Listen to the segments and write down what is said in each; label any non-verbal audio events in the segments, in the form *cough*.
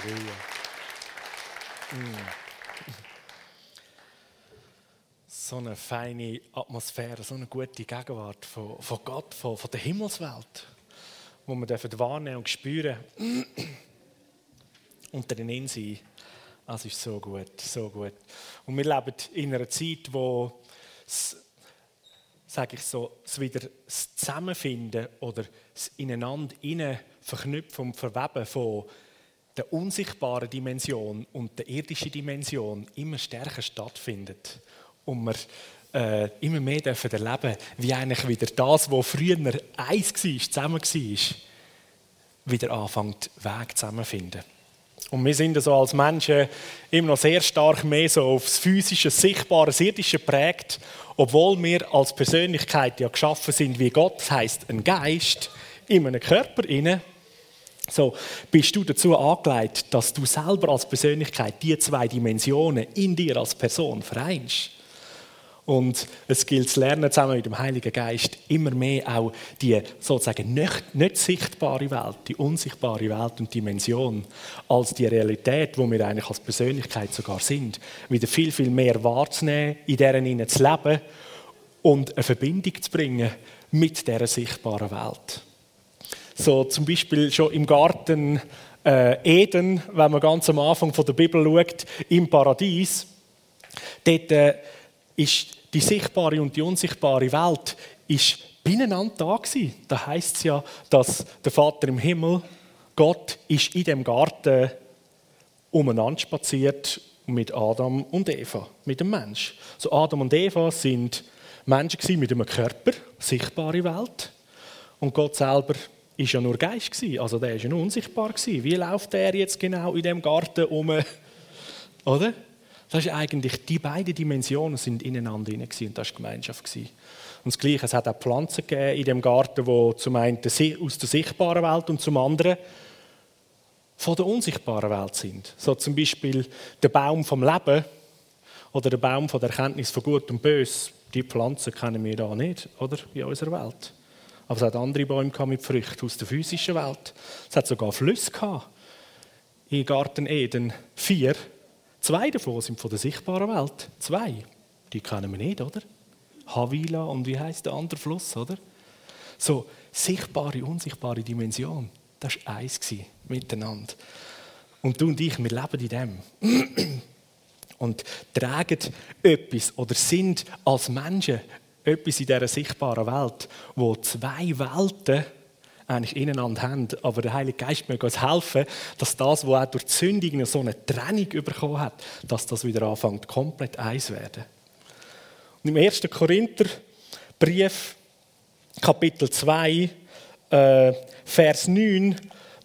Halleluja. Mm. So eine feine Atmosphäre, so eine gute Gegenwart von, von Gott, von, von der Himmelswelt, wo wir dürfen wahrnehmen und spüren und drin sein. Das ist so gut, so gut. Und wir leben in einer Zeit, wo sage ich so, das wieder das Zusammenfinden oder das ineinander verknüpfen und verweben von der unsichtbaren Dimension und der irdischen Dimension immer stärker stattfindet. Und wir äh, immer mehr dürfen erleben, wie eigentlich wieder das, was früher eins war, zusammen war, wieder anfängt, Weg zusammenfinden. Und wir sind so als Menschen immer noch sehr stark mehr so aufs physische, sichtbare, irdische prägt, obwohl wir als Persönlichkeit ja geschaffen sind wie Gott, das heißt ein Geist in einem Körper inne. So bist du dazu angelegt, dass du selber als Persönlichkeit die zwei Dimensionen in dir als Person vereinst. Und es gilt zu lernen, zusammen mit dem Heiligen Geist, immer mehr auch die sozusagen nicht, nicht sichtbare Welt, die unsichtbare Welt und Dimension, als die Realität, wo wir eigentlich als Persönlichkeit sogar sind, wieder viel, viel mehr wahrzunehmen, in deren zu leben und eine Verbindung zu bringen mit dieser sichtbaren Welt. So zum Beispiel schon im Garten äh, Eden, wenn man ganz am Anfang von der Bibel schaut, im Paradies, dort äh, ist die sichtbare und die unsichtbare Welt ist beieinander da gewesen. Da heißt es ja, dass der Vater im Himmel, Gott, ist in dem Garten umeinander spaziert mit Adam und Eva, mit dem Mensch. So Adam und Eva sind Menschen mit einem Körper, sichtbare Welt, und Gott selber ist ja nur Geist gewesen, also der ist ja nur unsichtbar gewesen. Wie läuft er jetzt genau in dem Garten um? Oder? Das ist eigentlich, die beiden Dimensionen sind ineinander hinein und das war Gemeinschaft. Und das Gleiche, es hat auch Pflanzen gegeben in dem Garten, die zum einen aus der sichtbaren Welt und zum anderen von der unsichtbaren Welt sind. So zum Beispiel der Baum vom Leben oder der Baum von der Erkenntnis von Gut und Bös. Die Pflanzen kennen wir da nicht, oder? In unserer Welt. Aber es hat andere Bäume mit Früchten aus der physischen Welt. Es hat sogar Flüsse gehabt. In Garten Eden vier Zwei davon sind von der sichtbaren Welt. Zwei. Die kennen wir nicht, oder? Havila und wie heißt der andere Fluss, oder? So, sichtbare, unsichtbare Dimension. Das war eins miteinander. Und du und ich, wir leben in dem. Und tragen etwas oder sind als Menschen etwas in dieser sichtbaren Welt, wo zwei Welten eigentlich ineinander haben. Aber der Heilige Geist möge uns helfen, dass das, was auch durch die Sündigung so eine Trennung bekommen hat, dass das wieder anfängt, komplett eins werden. Und im 1. Korinther Brief, Kapitel 2, äh, Vers 9,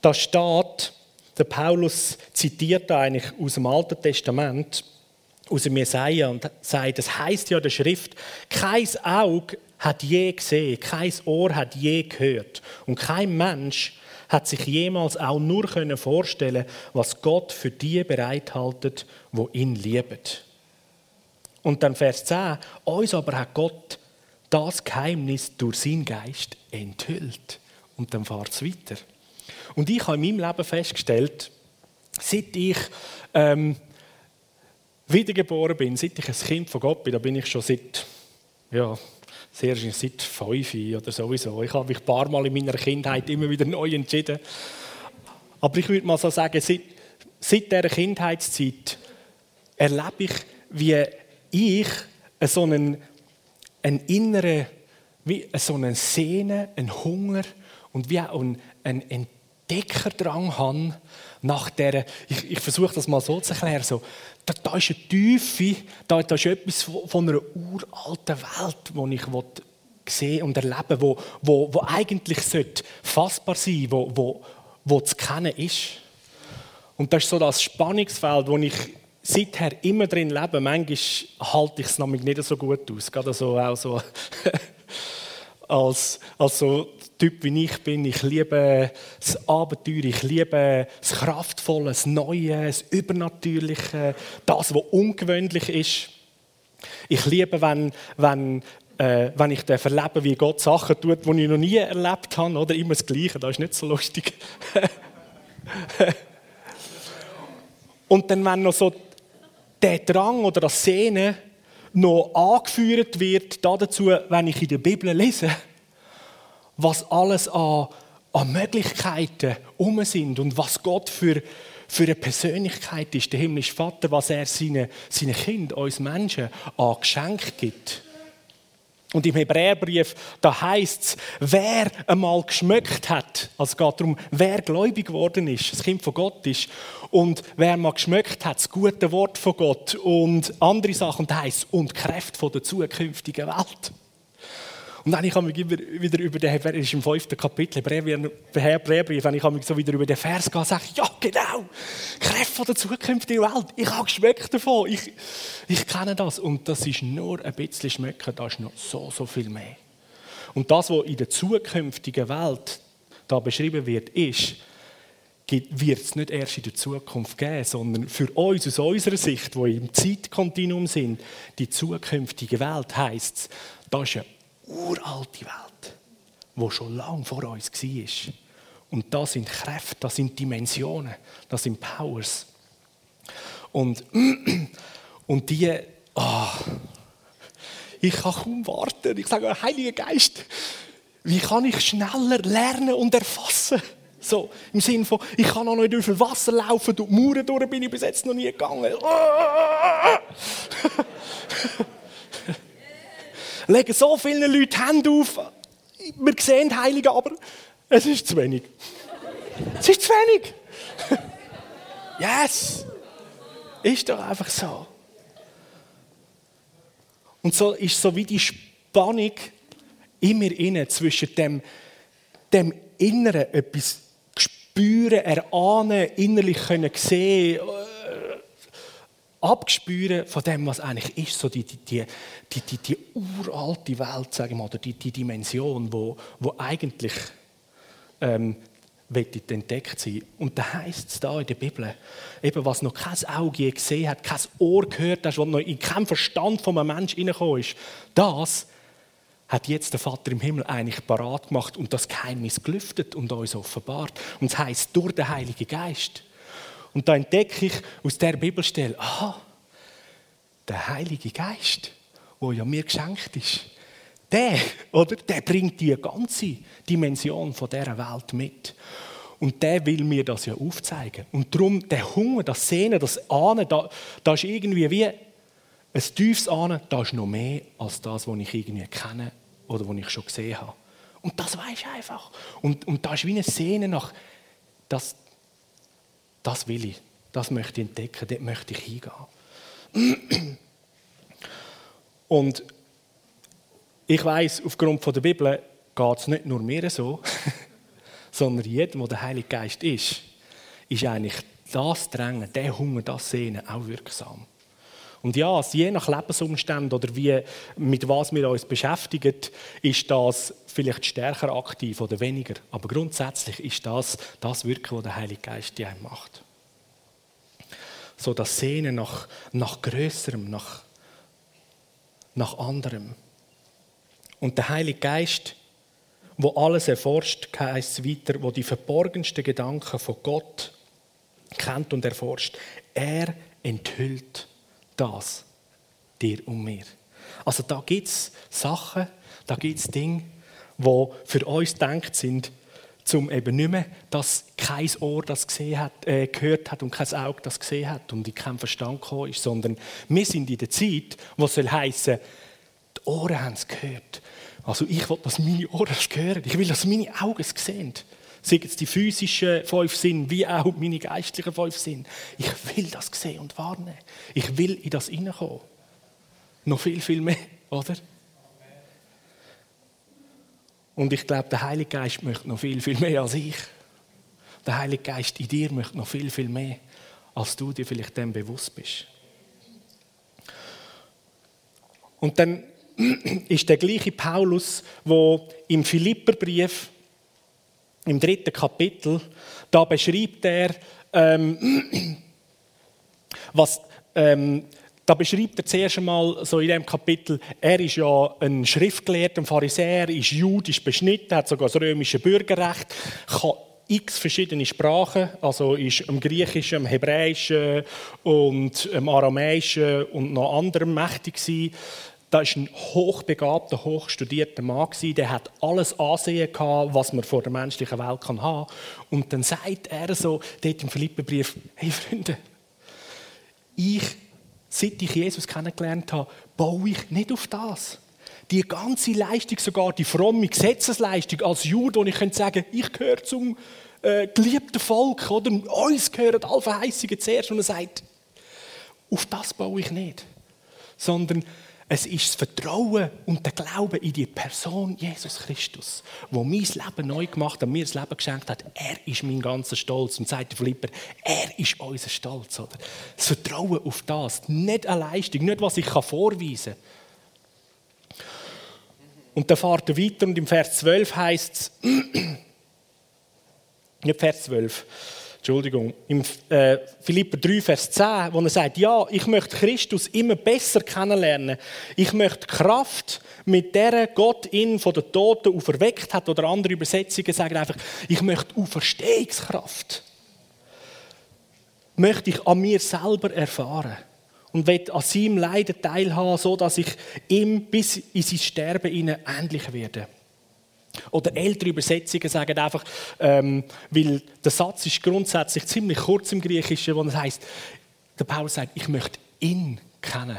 da steht, der Paulus zitiert eigentlich aus dem Alten Testament, aus dem Jesaja und sagt, das heißt ja der Schrift, kein Auge hat je gesehen, kein Ohr hat je gehört und kein Mensch hat sich jemals auch nur können vorstellen, was Gott für die bereithaltet, wo ihn lieben. Und dann Vers 10, uns aber hat Gott das Geheimnis durch seinen Geist enthüllt. Und dann fahrt es weiter. Und ich habe in meinem Leben festgestellt, seit ich ähm, wiedergeboren bin, seit ich ein Kind von Gott bin, da bin ich schon seit ja, sehr seit fünf oder sowieso. Ich habe mich ein paar Mal in meiner Kindheit immer wieder neu entschieden. Aber ich würde mal so sagen, seit, seit dieser Kindheitszeit erlebe ich, wie ich so einen, einen inneren, wie so einen Sehnen, einen Hunger und wie auch einen, einen Entdeckerdrang habe nach der, ich, ich versuche das mal so zu erklären, so, da, da ist eine Tiefe, da, da ist etwas von einer uralten Welt, die ich sehen und erleben wo, wo, wo eigentlich fassbar sein wo, wo, wo zu kennen ist. Und das ist so das Spannungsfeld, wo ich seither immer drin lebe. Manchmal halte ich es nämlich nicht so gut aus. Gerade so, auch so *laughs* als, als so Typ wie ich bin. Ich liebe das Abenteuer, ich liebe das Kraftvolle, das Neue, das Übernatürliche, das, was ungewöhnlich ist. Ich liebe, wenn, wenn, äh, wenn ich erlebe, wie Gott Sachen tut, die ich noch nie erlebt habe. Oder immer das Gleiche, das ist nicht so lustig. *laughs* Und dann, wenn noch so der Drang oder das Sehnen noch angeführt wird, dazu, wenn ich in der Bibel lese, was alles an, an Möglichkeiten um sind und was Gott für, für eine Persönlichkeit ist, der himmlische Vater, was er seinen, seinen Kindern, uns Menschen, an Geschenk gibt. Und im Hebräerbrief, da heißt es, wer einmal geschmeckt hat, also es geht darum, wer gläubig geworden ist, das Kind von Gott ist, und wer mal geschmeckt hat, das gute Wort von Gott und andere Sachen, da heißt und Kräfte von der zukünftigen Welt. Und dann ich mich wieder über den, das ist im fünften Kapitel, Hebräerbrief, wenn ich so wieder über den Vers gehe, sage ich, ja genau, Kräfte der zukünftigen Welt, ich habe geschmeckt davon, ich, ich kenne das. Und das ist nur ein bisschen schmecken, da ist noch so, so viel mehr. Und das, was in der zukünftigen Welt da beschrieben wird, ist, wird es nicht erst in der Zukunft geben, sondern für uns aus unserer Sicht, wo im Zeitkontinuum sind, die zukünftige Welt heißt es, da ist eine uralte Welt, wo schon lange vor uns war. Und das sind Kräfte, das sind Dimensionen, das sind Powers. Und, *clears throat* und die, oh, ich kann kaum warten. Ich sage, Heiliger Geist, wie kann ich schneller lernen und erfassen? So, im Sinne von, ich kann noch nicht durch Wasser laufen, durch die Mauern durch bin ich bis jetzt noch nie gegangen. *laughs* legen so viele Leute Hände auf. Wir sehen Heilige, aber es ist zu wenig. Es ist zu wenig. *laughs* Yes! Ist doch einfach so. Und so ist so wie die Spannung immer inne zwischen dem, dem Inneren etwas spüren, erahnen, innerlich können sehen, abspüren von dem, was eigentlich ist, so die, die, die, die, die uralte Welt, sagen wir mal, oder die, die Dimension, wo, wo eigentlich ähm, entdeckt sein Und da heißt es da in der Bibel, eben was noch kein Auge je gesehen hat, kein Ohr gehört hat, was noch in keinem Verstand von einem Menschen hineingekommen ist, das hat jetzt der Vater im Himmel eigentlich parat gemacht und das Geheimnis gelüftet und uns offenbart. Und es heißt durch den Heiligen Geist. Und da entdecke ich aus der Bibelstelle, aha, der Heilige Geist, wo ja mir geschenkt ist, der, oder, der bringt die ganze Dimension von dieser Welt mit. Und der will mir das ja aufzeigen. Und darum, der Hunger, das Sehnen, das Ahnen, da, da ist irgendwie wie ein tiefes Ahnen, da ist noch mehr als das, was ich irgendwie kenne oder was ich schon gesehen habe. Und das weiß ich einfach. Und, und da ist wie ein Sehnen nach, das, das will ich, das möchte ich entdecken, dort möchte ich hingehen. Und ich weiß, aufgrund der Bibel geht es nicht nur mir so, *laughs* sondern jedem, wo der Heilige Geist ist, ist eigentlich das Drängen, der Hunger, das Sehnen auch wirksam. Und ja, je nach Lebensumständen oder wie, mit was wir uns beschäftigen, ist das vielleicht stärker aktiv oder weniger. Aber grundsätzlich ist das das Wirken, was der Heilige Geist in einem macht. So das Sehnen nach, nach Größerem, nach, nach anderem. Und der Heilige Geist, wo alles erforscht, heißt es weiter, wo die verborgensten Gedanken von Gott kennt und erforscht, er enthüllt das dir und mir. Also da gibt es Sachen, da gibt es Dinge, die für uns denkt sind, zum eben nicht mehr, dass kein Ohr das gesehen hat, äh, gehört hat und kein Auge das gesehen hat und in keinen Verstand gekommen ist, sondern wir sind in der Zeit, wo es soll die Ohren haben es gehört. Also ich will, dass meine Ohren es hören. Ich will, dass meine Augen es sehen. Sei es die physischen fünf Sinne, wie auch meine geistlichen fünf Sinne. Ich will das sehen und warnen. Ich will in das hineinkommen. Noch viel, viel mehr, oder? Und ich glaube, der Heilige Geist möchte noch viel, viel mehr als ich. Der Heilige Geist in dir möchte noch viel, viel mehr, als du dir vielleicht dem bewusst bist. Und dann *clears throat* ist der gleiche Paulus, der im Philipperbrief im dritten Kapitel, da beschreibt er, ähm, *clears throat* was, ähm, da beschreibt er zuerst einmal so in diesem Kapitel, er ist ja ein Schriftgelehrter, ein Pharisäer, ist jüdisch beschnitten, hat sogar das römische Bürgerrecht, kann x verschiedene Sprachen, also ist im Griechischen, im Hebräischen und im Aramäischen und noch anderem mächtig gewesen. Da war ein hochbegabter, hochstudierter Mann, der hat alles Ansehen gehabt, was man vor der menschlichen Welt haben kann. Und dann sagt er so, dort im Philipperbrief, hey Freunde, ich, seit ich Jesus kennengelernt habe, baue ich nicht auf das. Die ganze Leistung, sogar die fromme Gesetzesleistung als Jude, wo ich könnte sagen, ich gehöre zum äh, geliebten Volk, oder? Uns gehören alle Verheißungen zuerst. Und er sagt, auf das baue ich nicht. Sondern es ist das Vertrauen und der Glaube in die Person Jesus Christus, wo mein Leben neu gemacht hat, mir das Leben geschenkt hat. Er ist mein ganzer Stolz. Und sagt der Philipper, er ist unser Stolz. Oder? Das Vertrauen auf das, nicht eine Leistung, nicht was ich vorweisen kann. Und dann fährt er weiter und im Vers 12 heißt es, nicht Vers 12, Entschuldigung, im äh, Philipper 3, Vers 10, wo er sagt, ja, ich möchte Christus immer besser kennenlernen. Ich möchte Kraft, mit der Gott ihn von den Toten auferweckt hat, oder andere Übersetzungen sagen einfach, ich möchte Auferstehungskraft. Möchte ich an mir selber erfahren und will an seinem Leiden teilhaben, so dass ich ihm bis in sein Sterben ähnlich werde. Oder ältere Übersetzungen sagen einfach, ähm, weil der Satz ist grundsätzlich ziemlich kurz im Griechischen, wo es heißt, der Paulus sagt, ich möchte ihn kennen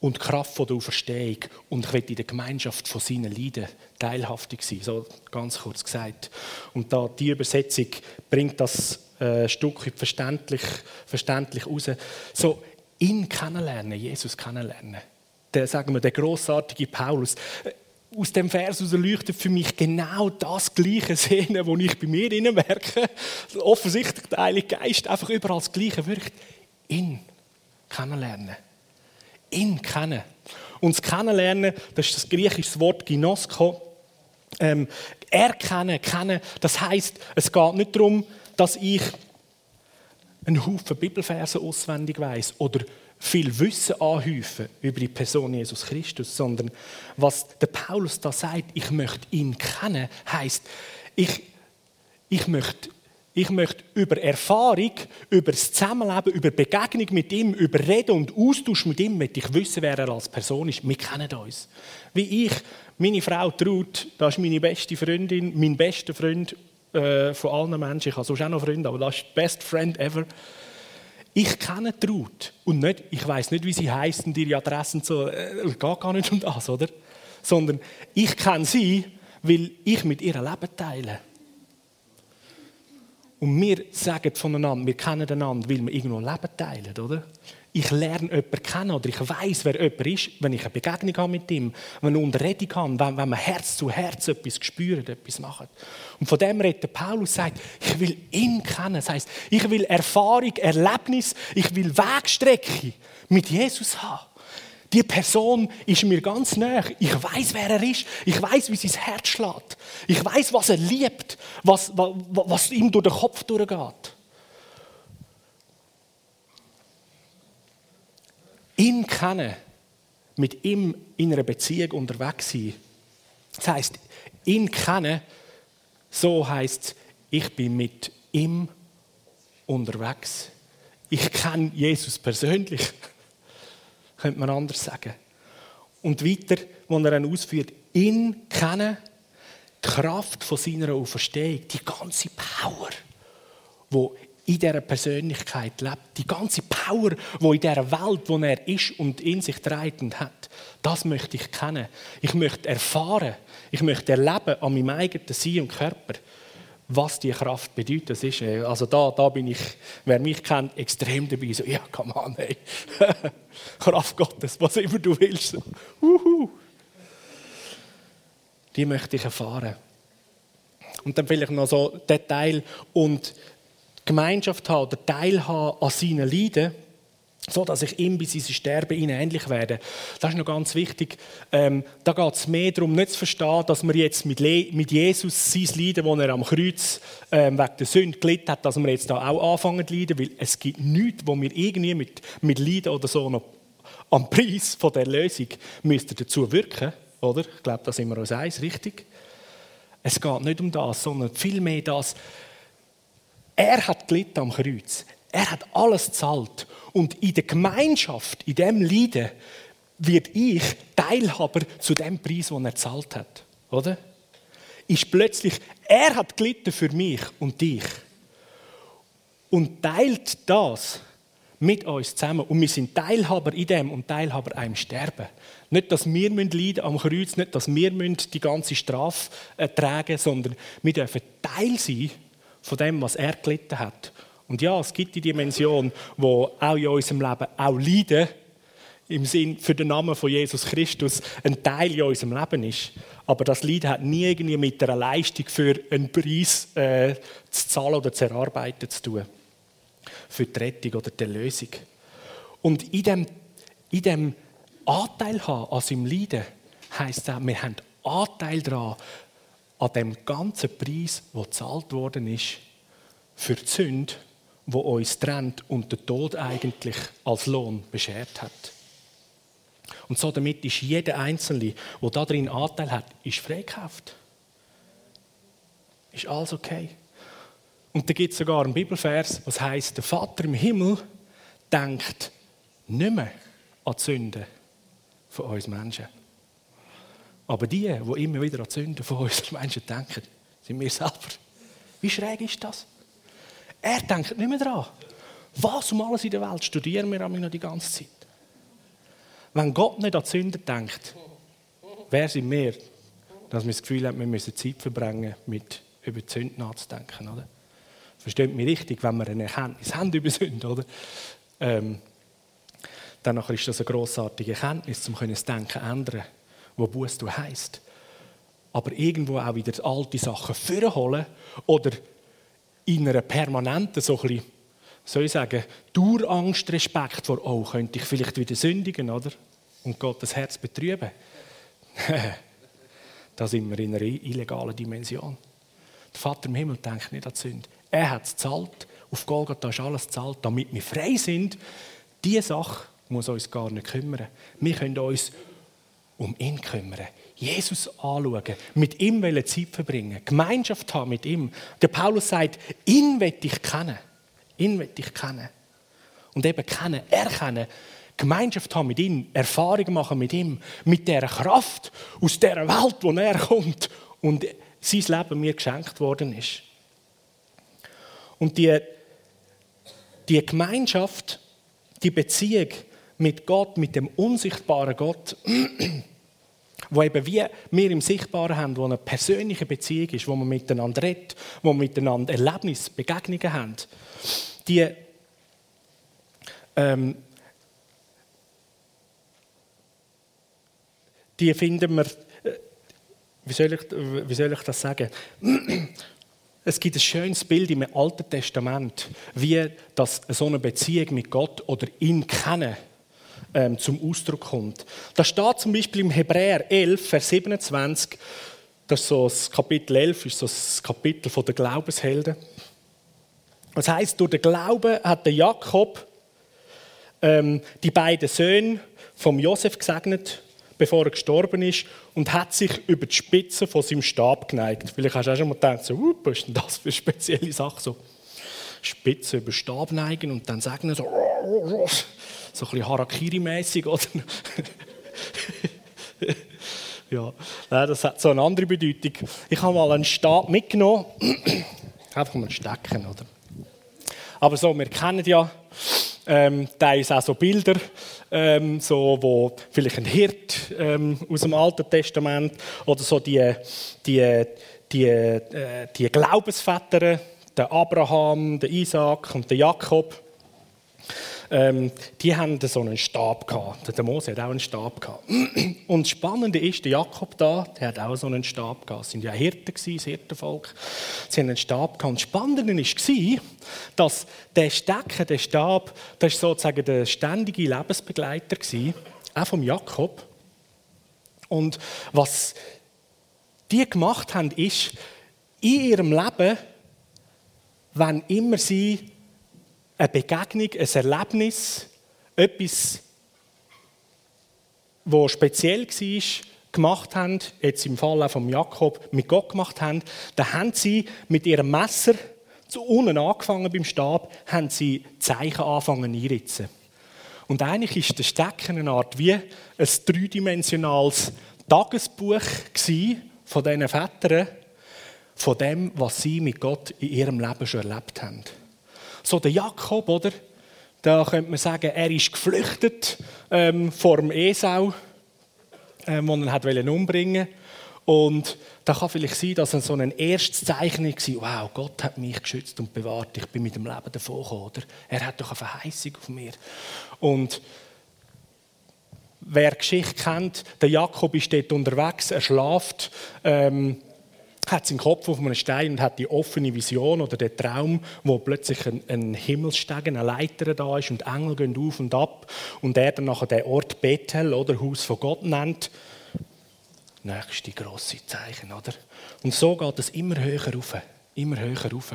und die Kraft von der Auferstehung und ich will in der Gemeinschaft von seinen Leiden teilhaftig sein, so ganz kurz gesagt. Und da die Übersetzung bringt das äh, Stück verständlich, verständlich raus. So ihn kennenlernen, Jesus kennenlernen. Der, sagen wir, der großartige Paulus aus dem Vers leuchtet für mich genau das gleiche Szene, das ich bei mir innen merke. Offensichtlich der Heilige Geist einfach überall das Gleiche wirkt. Ihn kennenlernen. Ihn kennen. Und das Kennenlernen, das ist das griechische Wort Ginosko. Ähm, erkennen, kennen, das heißt, es geht nicht darum, dass ich einen Haufen Bibelverse auswendig weiß oder viel Wissen anhäufen über die Person Jesus Christus, sondern was der Paulus da sagt, ich möchte ihn kennen, heißt, ich, ich möchte ich möchte über Erfahrung, über das Zusammenleben, über Begegnung mit ihm, über Reden und Austausch mit ihm, möchte ich wissen, wer er als Person ist. Wir kennen uns. Wie ich, meine Frau Traut, das ist meine beste Freundin, mein bester Freund äh, von allen Menschen. Ich habe sonst auch noch Freunde, aber das ist Best Friend ever. Ich kenne Traut und nicht, ich weiß nicht, wie sie heißt und ihre Adressen so. Äh, geht gar nicht um das, oder? Sondern ich kenne sie, weil ich mit ihr Leben teile. Und wir sagen voneinander, wir kennen einander, weil wir irgendwo Leben teilen, oder? Ich lerne jemanden kennen oder ich weiß, wer jemand ist, wenn ich eine Begegnung habe mit ihm, wenn ich Unterredung habe, wenn, wenn man Herz zu Herz etwas spürt, etwas macht. Und von dem redet Paulus, sagt, ich will ihn kennen. Das heißt, ich will Erfahrung, Erlebnis, ich will Wegstrecke mit Jesus haben. Die Person ist mir ganz nah. Ich weiß, wer er ist. Ich weiß, wie sein Herz schlägt. Ich weiß, was er liebt, was, was, was ihm durch den Kopf durchgeht. Ihn kennen, mit ihm in einer Beziehung unterwegs sein. Das heißt, ihn kennen, so heißt ich bin mit ihm unterwegs. Ich kenne Jesus persönlich, *laughs* könnte man anders sagen. Und weiter, wo er dann ausführt, ihn kennen, die Kraft von seiner Auferstehung, die ganze Power, wo in dieser Persönlichkeit lebt. Die ganze Power, die in dieser Welt, wo er ist und in sich trägt und hat, das möchte ich kennen. Ich möchte erfahren, ich möchte erleben an meinem eigenen Sein und Körper, was die Kraft bedeutet. Das ist, äh, also da, da bin ich, wer mich kennt, extrem dabei. So, ja, komm an, ey. Kraft Gottes, was immer du willst. Uhu. Die möchte ich erfahren. Und dann vielleicht noch so Detail und Gemeinschaft haben oder teilhaben an seinen Leiden, so dass ich ihm bis in sein Sterben ihnen ähnlich werde. Das ist noch ganz wichtig. Ähm, da geht es mehr darum, nicht zu verstehen, dass wir jetzt mit, Le mit Jesus sein Leiden, das er am Kreuz ähm, wegen der Sünde gelitten hat, dass wir jetzt da auch anfangen zu leiden, weil es gibt nichts, wo wir irgendwie mit, mit Leiden oder so noch am Preis von der Lösung müssten dazu wirken, oder? Ich glaube, da sind wir uns eins, richtig? Es geht nicht um das, sondern vielmehr das, er hat gelitten am Kreuz. Er hat alles zahlt. Und in der Gemeinschaft, in dem Leiden, wird ich Teilhaber zu dem Preis, den er zahlt hat. Oder? Ist plötzlich, er hat gelitten für mich und dich. Und teilt das mit uns zusammen. Und wir sind Teilhaber in dem und Teilhaber einem Sterben. Nicht, dass wir leiden am Kreuz, nicht, dass wir die ganze Strafe tragen sondern wir dürfen Teil sein von dem, was er gelitten hat. Und ja, es gibt die Dimension, wo auch in unserem Leben auch Leiden im Sinn für den Namen von Jesus Christus ein Teil in unserem Leben ist. Aber das Leiden hat nie irgendwie mit einer Leistung für einen Preis äh, zu zahlen oder zu erarbeiten zu tun. Für die Rettung oder die Lösung. Und in dem, in dem Anteil haben an seinem Leiden heisst auch, wir haben Anteil daran, an dem ganzen Preis, der gezahlt worden ist, für die Sünde, die uns trennt und den Tod eigentlich als Lohn beschert hat. Und so damit ist jeder Einzelne, der darin Anteil hat, ist freikauft. Ist alles okay. Und da gibt es sogar einen Bibelvers, was heißt: Der Vater im Himmel denkt nicht mehr an die Sünden von uns Menschen. Aber die, die immer wieder an die Sünden von uns Menschen denken, sind wir selber. Wie schräg ist das? Er denkt nicht mehr daran. Was um alles in der Welt studieren wir noch die ganze Zeit? Wenn Gott nicht an die Sünden denkt, wer sind wir, dass wir das Gefühl haben, wir müssen Zeit verbringen, mit über die Sünden nachzudenken, oder? Versteht mich richtig, wenn wir eine Erkenntnis haben über Sünden, oder? Ähm, dann ist das eine grossartige Erkenntnis, um das Denken zu ändern, wo Buß du heisst. Aber irgendwo auch wieder alte Sachen vorholen oder in einer permanenten, so ein bisschen, soll ich sagen, Dauerangst, Respekt vor, oh, könnte ich vielleicht wieder sündigen, oder? Und Gottes Herz betrüben. *laughs* da sind wir in einer illegalen Dimension. Der Vater im Himmel denkt nicht an die Sünde. Er hat es gezahlt. Auf Golgatha ist alles gezahlt, damit wir frei sind. Diese Sache muss uns gar nicht kümmern. Wir können uns um ihn kümmern. Jesus anschauen, mit ihm Zeit verbringen, Gemeinschaft haben mit ihm. Der Paulus sagt, ihn will ich kennen. Ihn will ich kennen. Und eben kennen, erkennen, Gemeinschaft haben mit ihm, Erfahrungen machen mit ihm, mit der Kraft aus der Welt, wo er kommt und sein Leben mir geschenkt worden ist. Und die, die Gemeinschaft, die Beziehung mit Gott, mit dem unsichtbaren Gott, *clears throat* wo eben wie wir im Sichtbaren haben, wo eine persönliche Beziehung ist, wo man miteinander redet, wo wir miteinander Erlebnisse, Begegnungen haben, die, ähm, die finden wir, äh, wie soll ich, wie soll ich das sagen? *clears throat* Es gibt ein schönes Bild im Alten Testament, wie das so eine Beziehung mit Gott oder ihn kennen ähm, zum Ausdruck kommt. Da steht zum Beispiel im Hebräer 11, Vers 27, das ist so das Kapitel 11, ist so das Kapitel der Glaubenshelden. Das heißt, durch den Glauben hat der Jakob ähm, die beiden Söhne vom Josef gesegnet, bevor er gestorben ist, und hat sich über die Spitze von seinem Stab geneigt. Vielleicht hast du auch schon mal gedacht, so, uh, was ist denn das für eine spezielle Sache? So, Spitze über Stab neigen und dann sagen so, so ein bisschen Harakiri-mäßig, oder? *laughs* ja, das hat so eine andere Bedeutung. Ich habe mal einen Stab mitgenommen, *clears throat* einfach mal stecken, oder? Aber so, wir kennen ja ähm, teilweise auch so Bilder, ähm, so, wo vielleicht ein Hirt ähm, aus dem Alten Testament oder so die, die, die, äh, die Glaubensväter, der Abraham, der Isaac und der Jakob, ähm, die haben so einen Stab gehabt. Der Mose hat auch einen Stab gehabt. *clears throat* Und das Spannende ist, der Jakob da, der hat auch so einen Stab gehabt. Es sind ja Hirten gewesen, das Hirtenvolk. Sie haben einen Stab gehabt. Und das Spannende war, dass der Stecken, der Stab, das ist sozusagen der ständige Lebensbegleiter gewesen, auch vom Jakob. Und was die gemacht haben, ist, in ihrem Leben, wenn immer sie eine Begegnung, ein Erlebnis, etwas, das speziell war, gemacht haben, jetzt im Fall auch von Jakob, mit Gott gemacht haben, dann haben sie mit ihrem Messer zu unten angefangen beim Stab, haben sie Zeichen angefangen einritzen. Und eigentlich ist der Stecken eine Art wie ein dreidimensionales Tagesbuch von diesen Vätern, von dem, was sie mit Gott in ihrem Leben schon erlebt haben. So der Jakob, oder? Da könnte man sagen, er ist geflüchtet ähm, vor dem Esau, ähm, den er hat umbringen Und da kann vielleicht sein, dass er so ein erstes Zeichen war, wow, Gott hat mich geschützt und bewahrt, ich bin mit dem Leben davon gekommen, oder? Er hat doch eine Verheißung auf mir. Und wer Geschichte kennt, der Jakob ist dort unterwegs, er schlaft, ähm, hat seinen Kopf auf einem Stein und hat die offene Vision oder den Traum, wo plötzlich ein, ein Himmelsstegen, eine Leiter da ist und Engel gehen auf und ab und er dann nachher den Ort Bethel oder Haus von Gott nennt. Nächste grosse Zeichen, oder? Und so geht es immer höher rauf, immer höher rauf.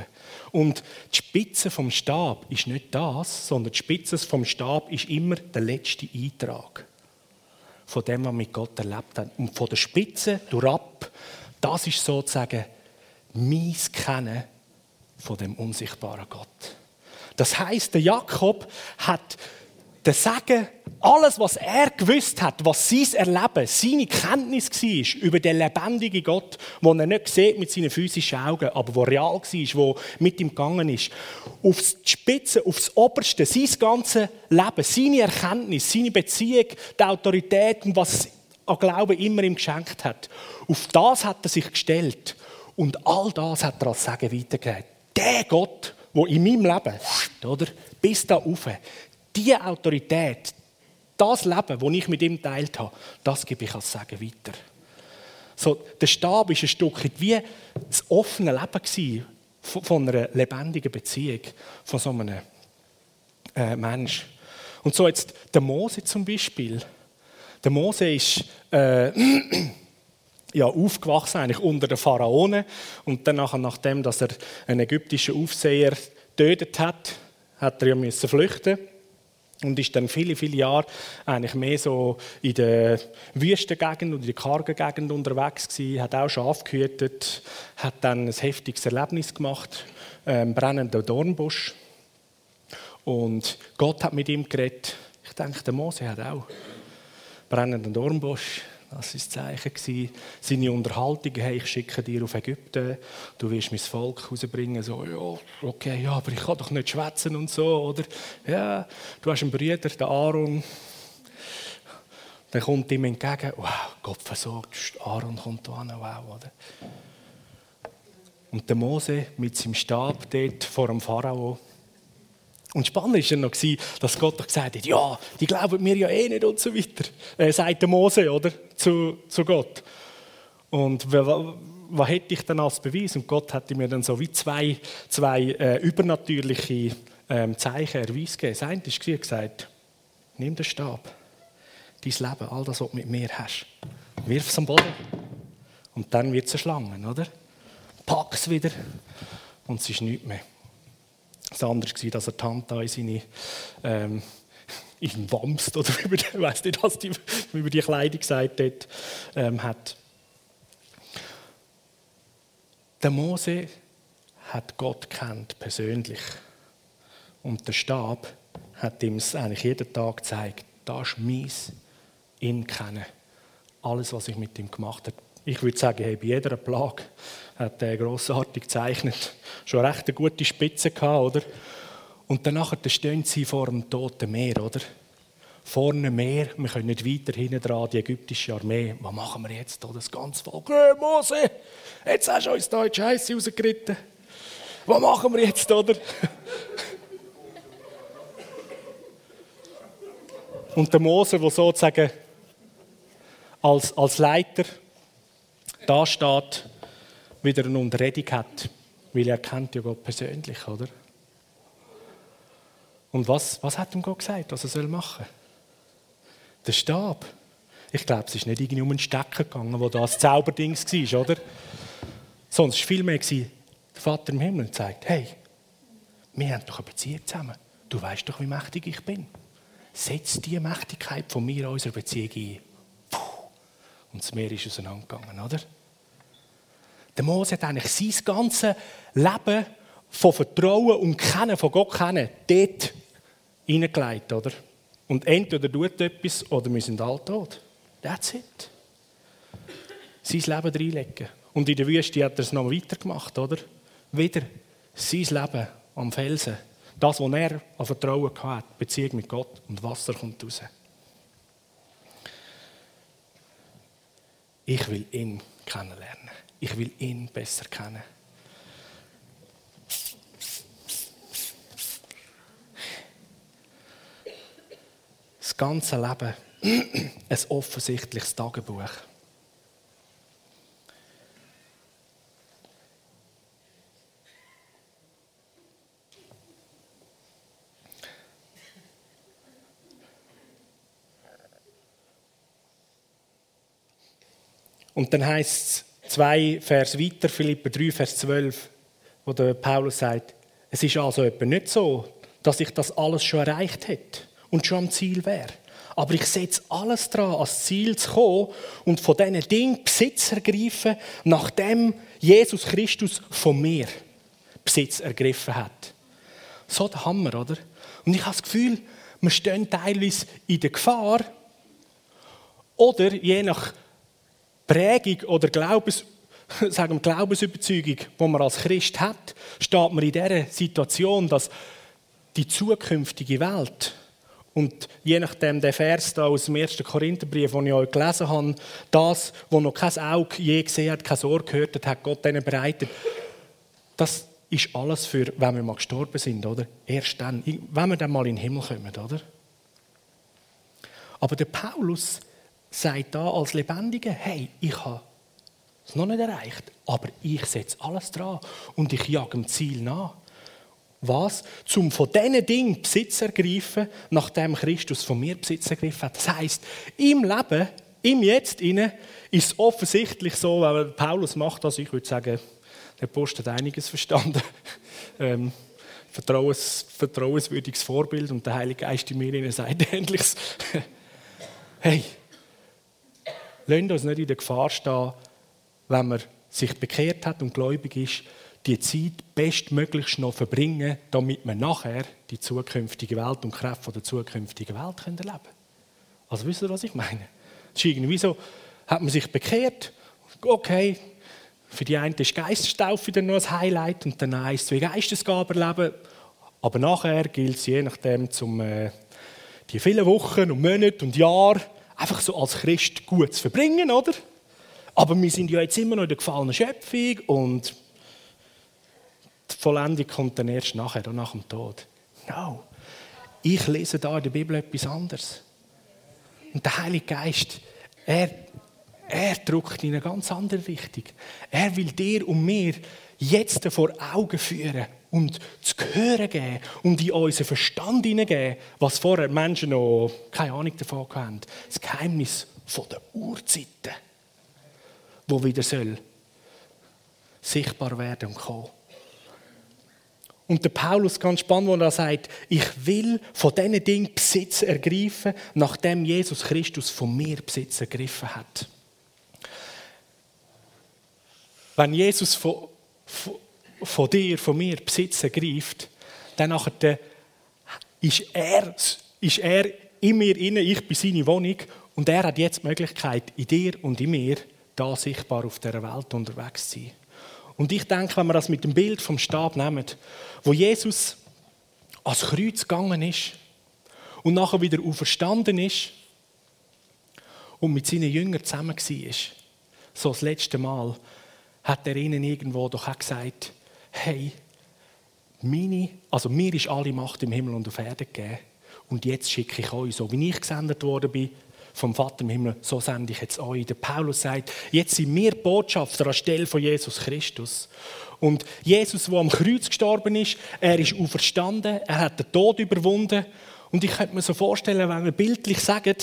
Und die Spitze vom Stab ist nicht das, sondern die Spitze vom Stab ist immer der letzte Eintrag von dem, was mit Gott erlebt hat. Und von der Spitze durchab, das ist sozusagen mein Kennen von dem unsichtbaren Gott. Das heißt, der Jakob hat der Sagen, alles, was er gewusst hat, was sein Erleben, seine Kenntnis war über den lebendigen Gott, den er nicht sieht mit seinen physischen Augen, aber der real war, der mit ihm gegangen ist, aufs Spitze, aufs Oberste, sein ganzes Leben, seine Erkenntnis, seine Beziehung, die Autorität und was an Glauben immer ihm geschenkt hat. Auf das hat er sich gestellt und all das hat er als Sagen weitergegeben. Der Gott, der in meinem Leben, oder, bis da rauf, diese Autorität, das Leben, das ich mit ihm teilt habe, das gebe ich als Sagen weiter. So, der Stab war ein Stück wie das offene Leben von einer lebendigen Beziehung von so einem äh, Mensch. Und so jetzt der Mose zum Beispiel. Der Mose ist äh, *clears throat* ja, aufgewachsen eigentlich unter den Pharaonen und dann nachdem, dass er einen ägyptischen Aufseher getötet hat, hat er ja müssen flüchten und ist dann viele, viele Jahre eigentlich mehr so in der Wüstengegend und in der kargen Gegend unterwegs gewesen, hat auch Schaf gehütet, hat dann ein heftiges Erlebnis gemacht, ähm, brennender Dornbusch. Und Gott hat mit ihm geredet. Ich denke, der Mose hat auch brennenden Dornbusch das war das Zeichen. Seine Unterhaltung, hey, ich schicke dir auf Ägypten, du wirst mein Volk rausbringen. So, ja, okay, ja, aber ich kann doch nicht schwätzen und so, oder? Ja, du hast einen Bruder, den Aaron. Dann kommt ihm entgegen, wow, Gott versorgt, Aaron kommt da hin, wow, oder? Und der Mose mit seinem Stab dort vor dem Pharao, und spannend war noch, dass Gott doch gesagt hat, ja, die glauben mir ja eh nicht und so weiter. Äh, sagt der Mose, oder? Zu, zu Gott. Und was hätte ich dann als Beweis? Und Gott hat mir dann so wie zwei, zwei äh, übernatürliche ähm, Zeichen erwiesen gegeben. Das eine ist gesagt, nimm den Stab, dein Leben, all das, was du mit mir hast, wirf es am Boden. Und dann wird es eine Schlange, oder? Pack es wieder und es ist nichts mehr. Andere war, dass er da in seine ähm, *laughs* in Wamst, oder *laughs* wie man, weiß nicht, was die, wie man die Kleidung gesagt hat, ähm, hat. Der Mose hat Gott kennt persönlich und der Stab hat ihm es eigentlich jeden Tag gezeigt. Das ist meins, ihn kennen. Alles, was ich mit ihm gemacht habe. Ich würde sagen, hey, bei jeder Plage hat er grossartig gezeichnet. Schon recht eine gute Spitze gehabt, oder? Und danach stehen sie vor dem Toten Meer, oder? Vorne Meer, wir können nicht weiter hinten dran, die ägyptische Armee. Was machen wir jetzt? Das ganze Volk, hey, Mose, jetzt hast du uns da die Scheiße rausgeritten. Was machen wir jetzt, oder? *laughs* Und der Mose, der sozusagen als, als Leiter da steht, wieder eine Unterredung hat, weil er kennt ja Gott persönlich, oder? Und was, was hat ihm Gott gesagt, was er machen soll? Der Stab. Ich glaube, es ist nicht irgendwie um einen Stecker gegangen, wo das Zauberdings war, oder? Es war vielmehr, der Vater im Himmel sagt, hey, wir haben doch eine Beziehung zusammen. Du weißt doch, wie mächtig ich bin. Setz die Mächtigkeit von mir in unserer Beziehung ein. Und das Meer ist auseinandergegangen, oder? Der Mose hat eigentlich sein ganzes Leben von Vertrauen und Kennen von Gott kennen, dort hineingelegt, oder? Und entweder tut etwas oder wir sind alle tot. That's it. Sein Leben reinlegen. Und in der Wüste hat er es noch weitergemacht, oder? Wieder sein Leben am Felsen. Das, was er an Vertrauen hatte, Beziehung mit Gott und Wasser kommt raus. Ich will ihn kennenlernen. Ich will ihn besser kennen. Das ganze Leben *clears throat* ein offensichtliches Tagebuch. Und dann heißt es zwei Vers weiter, Philipper 3, Vers 12, wo der Paulus sagt, es ist also etwa nicht so, dass ich das alles schon erreicht hätte und schon am Ziel wäre. Aber ich setze alles daran, ans Ziel zu kommen und von diesen Dingen Besitz ergreifen, nachdem Jesus Christus von mir Besitz ergriffen hat. So der Hammer, oder? Und ich habe das Gefühl, wir stehen teilweise in der Gefahr, oder je nach Prägung oder Glaubens, *laughs* sagen wir Glaubensüberzeugung, die man als Christ hat, steht man in dieser Situation, dass die zukünftige Welt und je nachdem der Vers da aus dem 1. Korintherbrief, den ich euch gelesen habe, das, was noch kein Auge je gesehen hat, kein Ohr gehört hat, hat Gott ihnen bereitet. Das ist alles für, wenn wir mal gestorben sind, oder? Erst dann, wenn wir dann mal in den Himmel kommen, oder? Aber der Paulus sagt da als Lebendiger, hey, ich habe es noch nicht erreicht, aber ich setze alles dran und ich jage dem Ziel nach. Was? Zum von diesen Dingen Besitz ergreifen, nachdem Christus von mir Besitz ergriffen hat. Das heisst, im Leben, im Jetzt inne, ist es offensichtlich so, weil Paulus macht das, ich würde sagen, der Post hat einiges verstanden. *laughs* ähm, Vertrauens, vertrauenswürdiges Vorbild und der Heilige Geist in mir sagt *laughs* ähnliches. hey, lasst uns nicht in der Gefahr stehen, wenn man sich bekehrt hat und gläubig ist, die Zeit bestmöglichst noch verbringen, damit wir nachher die zukünftige Welt und Kräfte der zukünftigen Welt erleben können. Also wisst ihr, was ich meine? Es ist irgendwie so, hat man sich bekehrt, okay, für die einen ist Geistestaufe dann noch ein Highlight und dann eins, zwei Geistesgaben erleben, aber nachher gilt es je nachdem, zum äh, die vielen Wochen und Monate und Jahre einfach so als Christ gut zu verbringen, oder? Aber wir sind ja jetzt immer noch in der gefallenen Schöpfung und die Vollendung kommt dann erst nachher, nach dem Tod. No. Ich lese da in der Bibel etwas anderes. Und der Heilige Geist, er, er drückt in eine ganz andere Richtung. Er will dir und mir jetzt vor Augen führen und zu hören geben und in unseren Verstand hineingeben, was vorher Menschen noch keine Ahnung davon hatten. Das Geheimnis der Urzeiten, wo wieder soll sichtbar werden und kommen. Und der Paulus ganz spannend, wo er sagt, ich will von diesen Dingen Besitz ergreifen, nachdem Jesus Christus von mir Besitz ergriffen hat. Wenn Jesus von, von, von dir, von mir Besitz ergreift, dann ist er, ist er in mir inne, ich bin seine Wohnung und er hat jetzt die Möglichkeit, in dir und in mir da sichtbar auf der Welt unterwegs zu sein. Und ich denke, wenn wir das mit dem Bild vom Stab nehmen, wo Jesus ans Kreuz gegangen ist und nachher wieder auferstanden ist und mit seinen Jüngern zusammen war, so das letzte Mal, hat er ihnen irgendwo doch auch gesagt, hey, meine, also mir ist alle Macht im Himmel und auf Erde gegeben und jetzt schicke ich euch, so wie ich gesendet worden bin, vom Vater im Himmel, so sende ich jetzt euch. Der Paulus sagt, jetzt sind wir Botschafter anstelle von Jesus Christus. Und Jesus, der am Kreuz gestorben ist, er ist auferstanden, er hat den Tod überwunden. Und ich könnte mir so vorstellen, wenn wir bildlich sagen,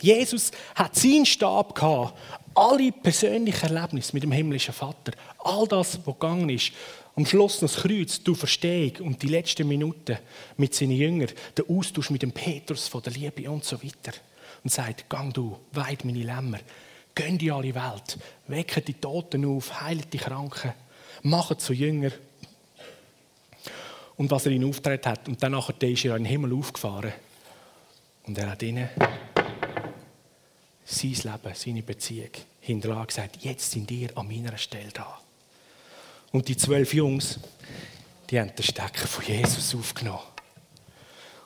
Jesus hat seinen Stab gehabt, alle persönlichen Erlebnisse mit dem himmlischen Vater, all das, was gegangen ist, am Schluss das Kreuz, die Verstehung und die letzten Minuten mit seinen Jüngern, der Austausch mit dem Petrus von der Liebe und so weiter. Und sagt, gang du, weid meine Lämmer, gehen in alle Welt, wecken die Toten auf, heilen die Kranken, machen zu Jünger. Und was er ihnen aufgetragen hat. Und dann ist er in den Himmel aufgefahren. Und er hat ihnen sein Leben, seine Beziehung hinterlassen gesagt, jetzt sind ihr an meiner Stelle da. Und die zwölf Jungs, die haben den Stecker von Jesus aufgenommen.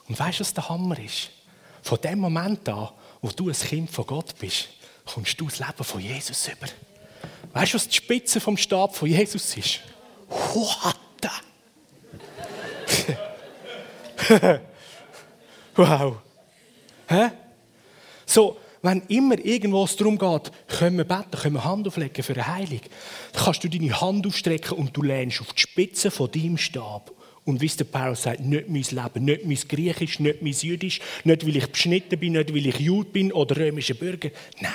Und weißt du, was der Hammer ist? Von dem Moment an, wo du ein Kind von Gott bist, kommst du das Leben von Jesus über. Weißt du, was die Spitze vom Stab von Jesus ist? What? *laughs* wow. Hä? So, wenn immer irgendwo es darum geht, können wir beten, können wir Hand auflegen für eine Heilung, dann kannst du deine Hand aufstrecken und du lehnst auf die Spitze von deinem Stab. Und wie der Paulus sagt, nicht mein Leben, nicht mein Griechisch, nicht mein Jüdisch, nicht weil ich beschnitten bin, nicht weil ich Jude bin oder römischer Bürger. Nein,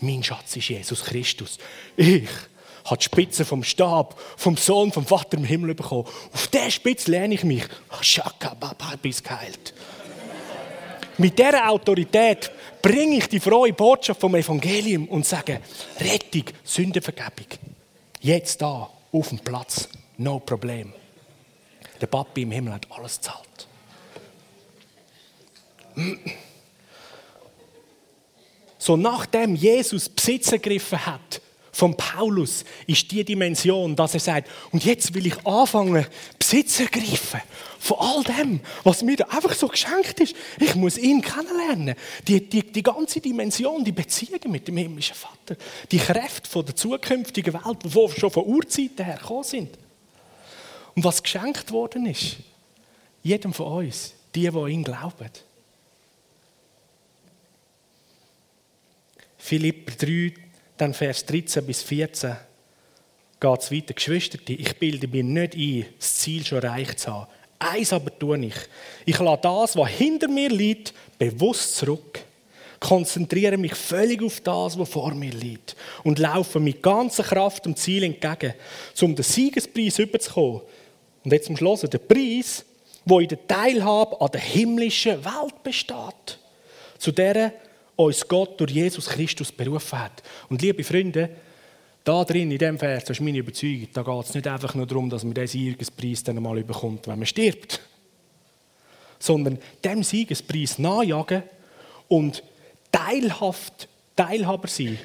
mein Schatz ist Jesus Christus. Ich habe die Spitze vom Stab, vom Sohn, vom Vater im Himmel bekommen. Auf der Spitze lehne ich mich. Shaka, Baba, bis geheilt. Mit dieser Autorität bringe ich die frohe Botschaft vom Evangelium und sage, Rettung, Sündenvergebung. Jetzt da, auf dem Platz, no problem. Der Papi im Himmel hat alles zahlt. So nachdem Jesus Besitz ergriffen hat von Paulus ist die Dimension, dass er sagt, und jetzt will ich anfangen, Besitz ergreifen von all dem, was mir da einfach so geschenkt ist. Ich muss ihn kennenlernen. Die, die, die ganze Dimension, die Beziehungen mit dem himmlischen Vater, die Kräfte von der zukünftigen Welt, die schon von Urzeiten her gekommen sind. Und was geschenkt worden ist, jedem von uns, die, die ihn glauben. Philipper 3, dann Vers 13 bis 14 geht es weiter. Geschwister, ich bilde mir nicht ein, das Ziel schon erreicht zu haben. Eins aber tue ich. Ich lasse das, was hinter mir liegt, bewusst zurück. Konzentriere mich völlig auf das, was vor mir liegt. Und laufe mit ganzer Kraft dem Ziel entgegen, um den Siegespreis überzukommen. Und jetzt zum Schluss, der Preis, wo in der Teilhabe an der himmlischen Welt besteht. Zu der uns Gott durch Jesus Christus berufen hat. Und liebe Freunde, da drin, in diesem Vers, das ist meine Überzeugung, da geht es nicht einfach nur darum, dass man den Siegespreis dann einmal bekommt, wenn man stirbt. Sondern dem Siegespreis nachjagen und teilhaft Teilhaber sein